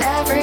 every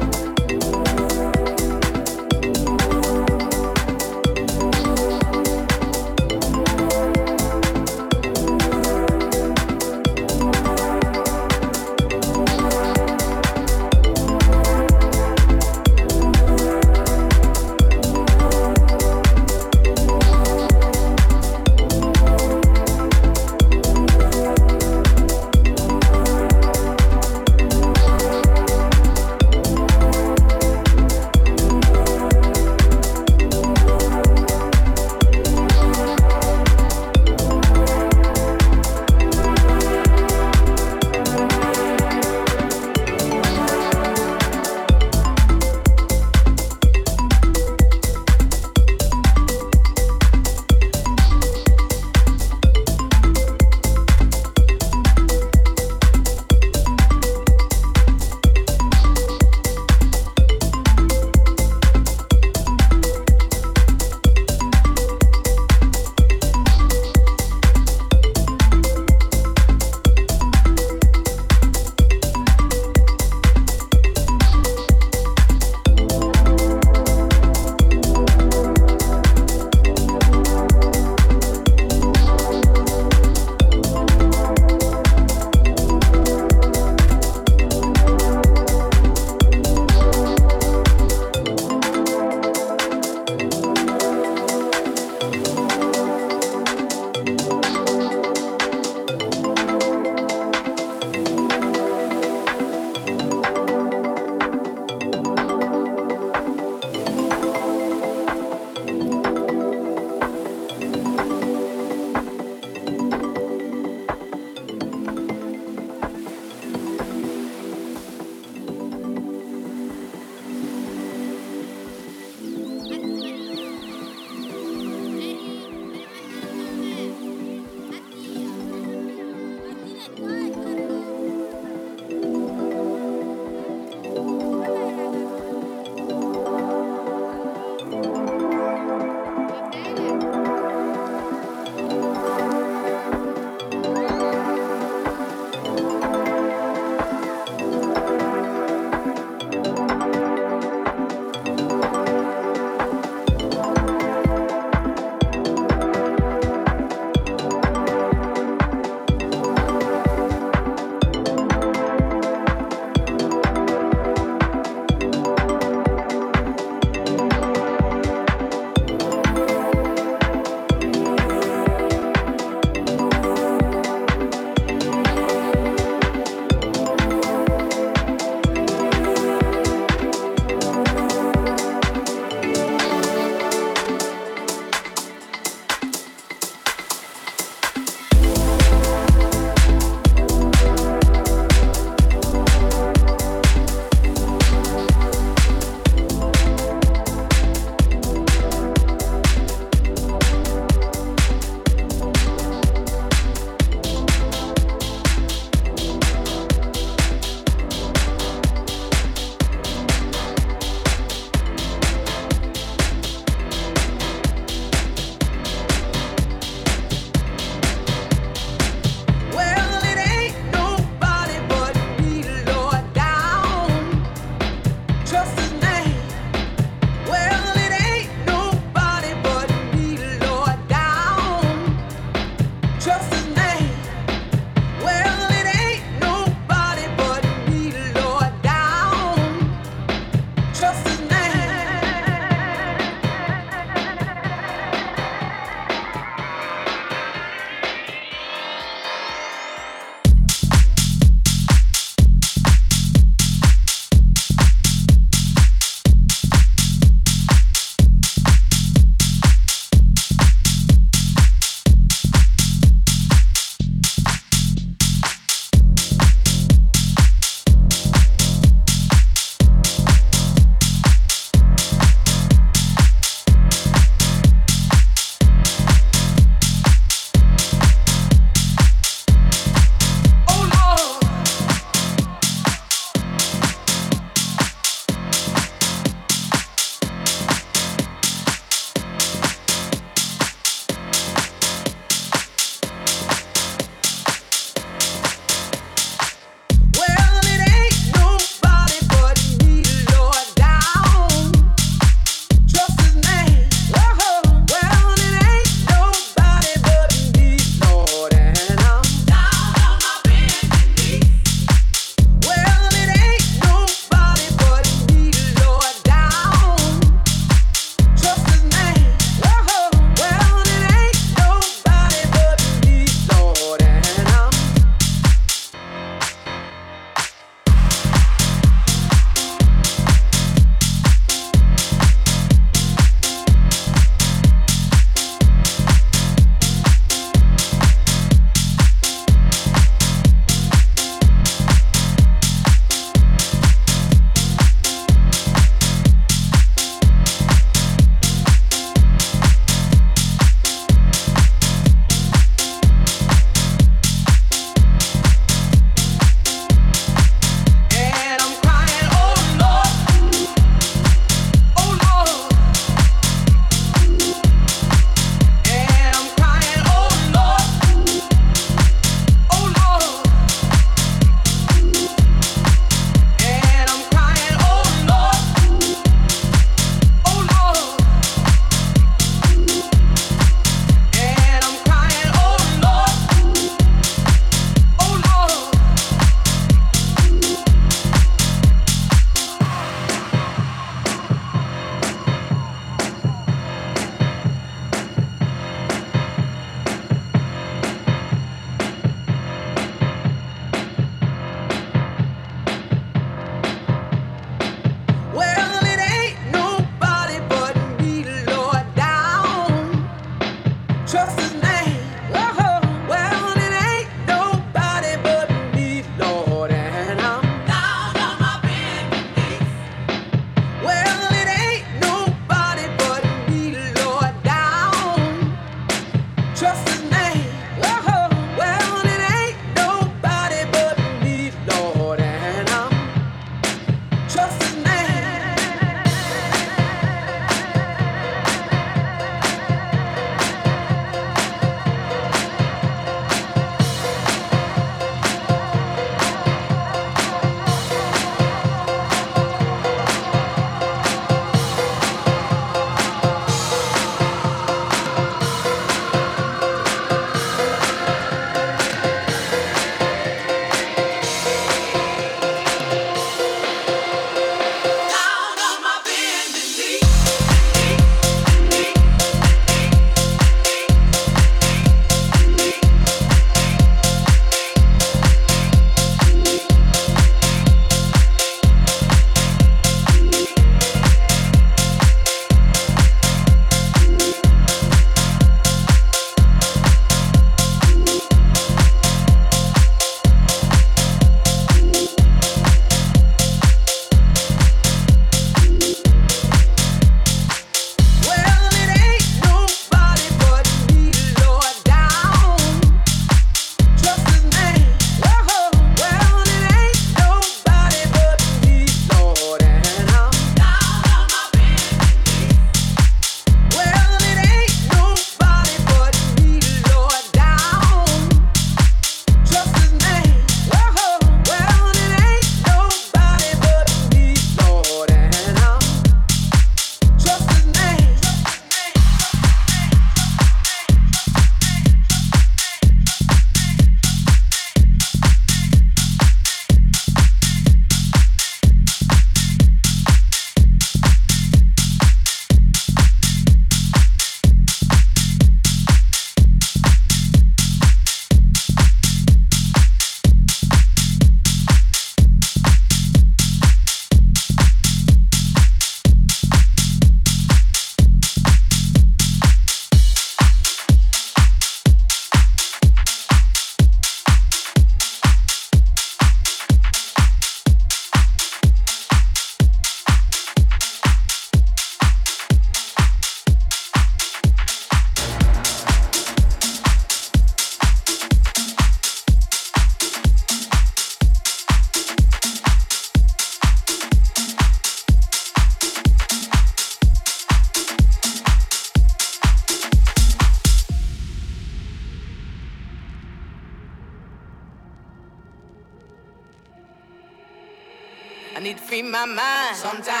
my mind. Sometimes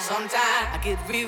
Sometimes I get real.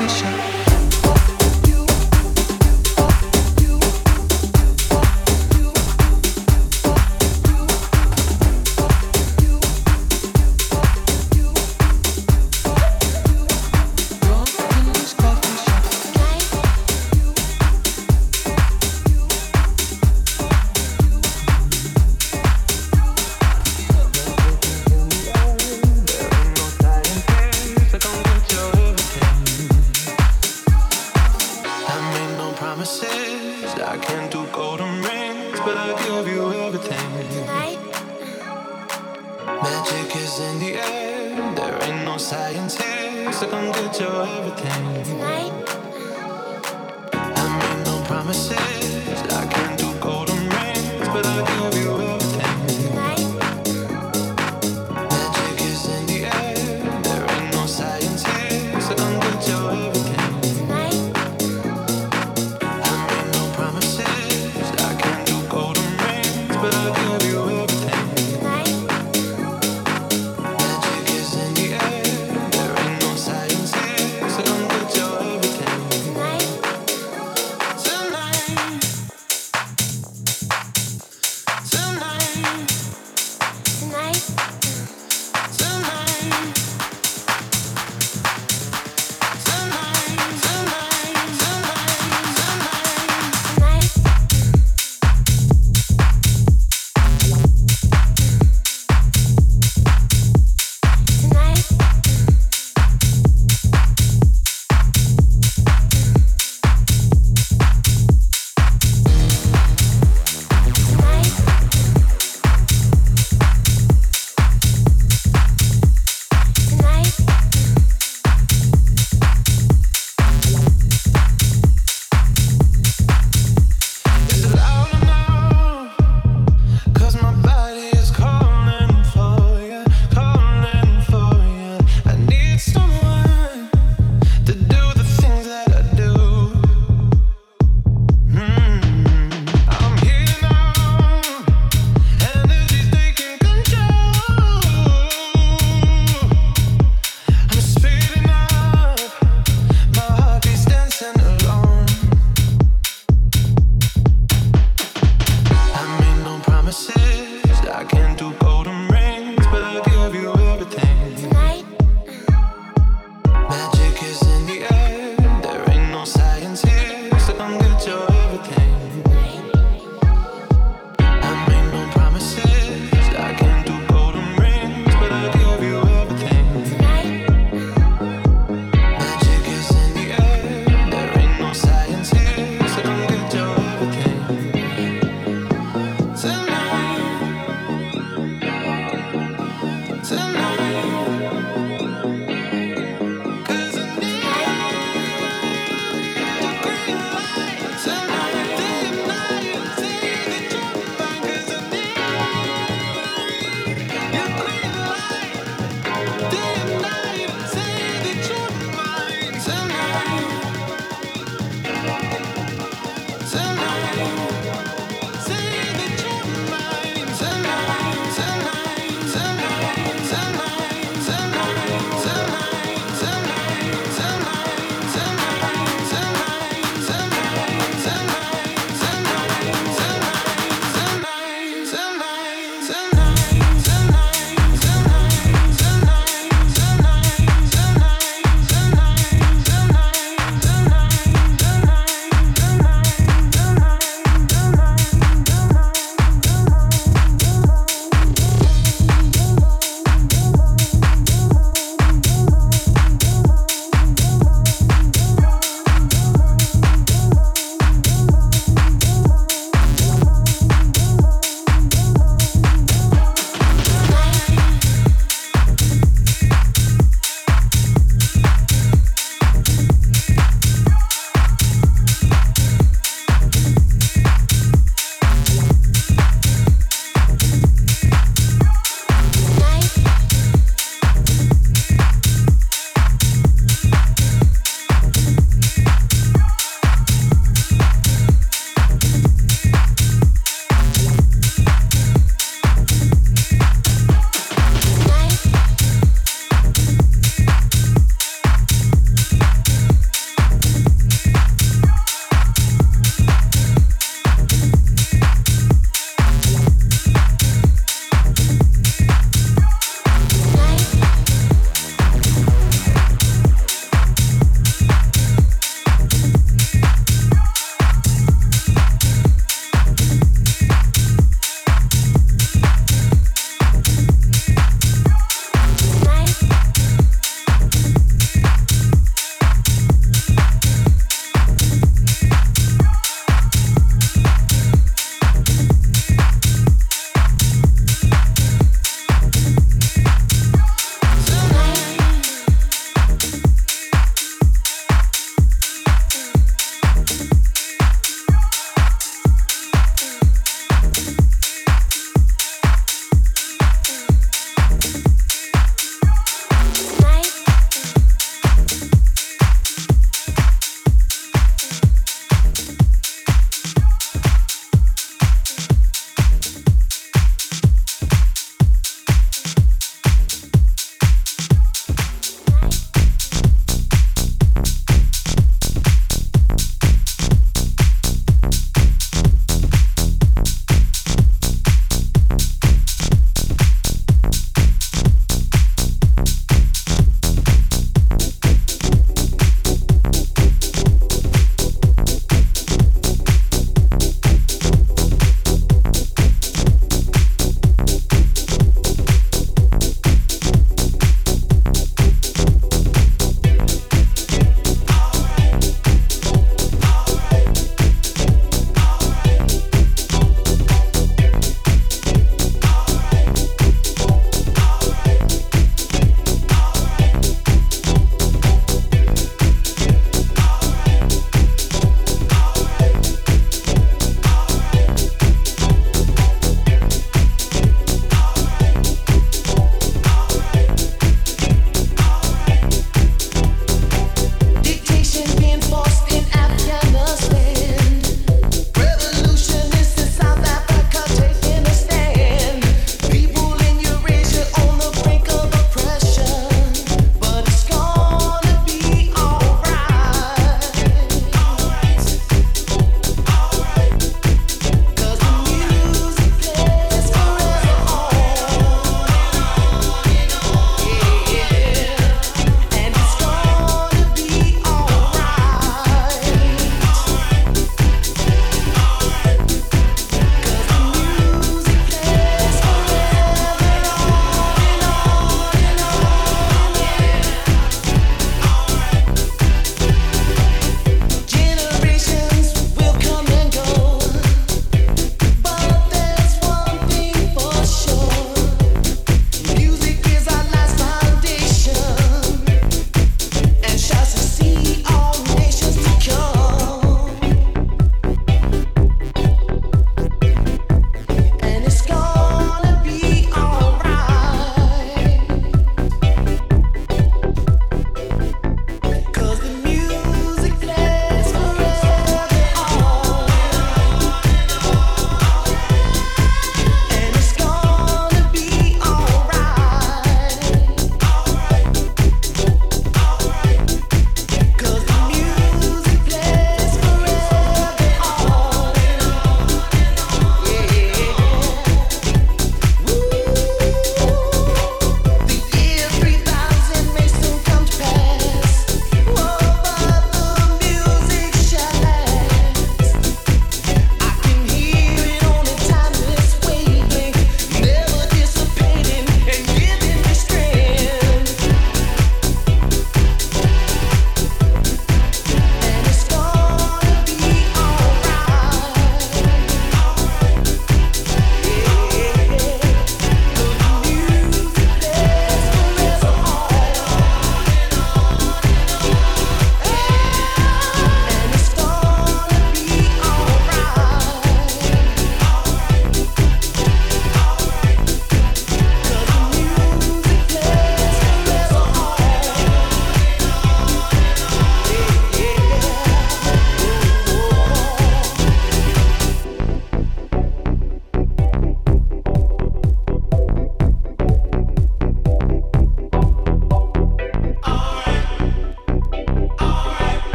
微笑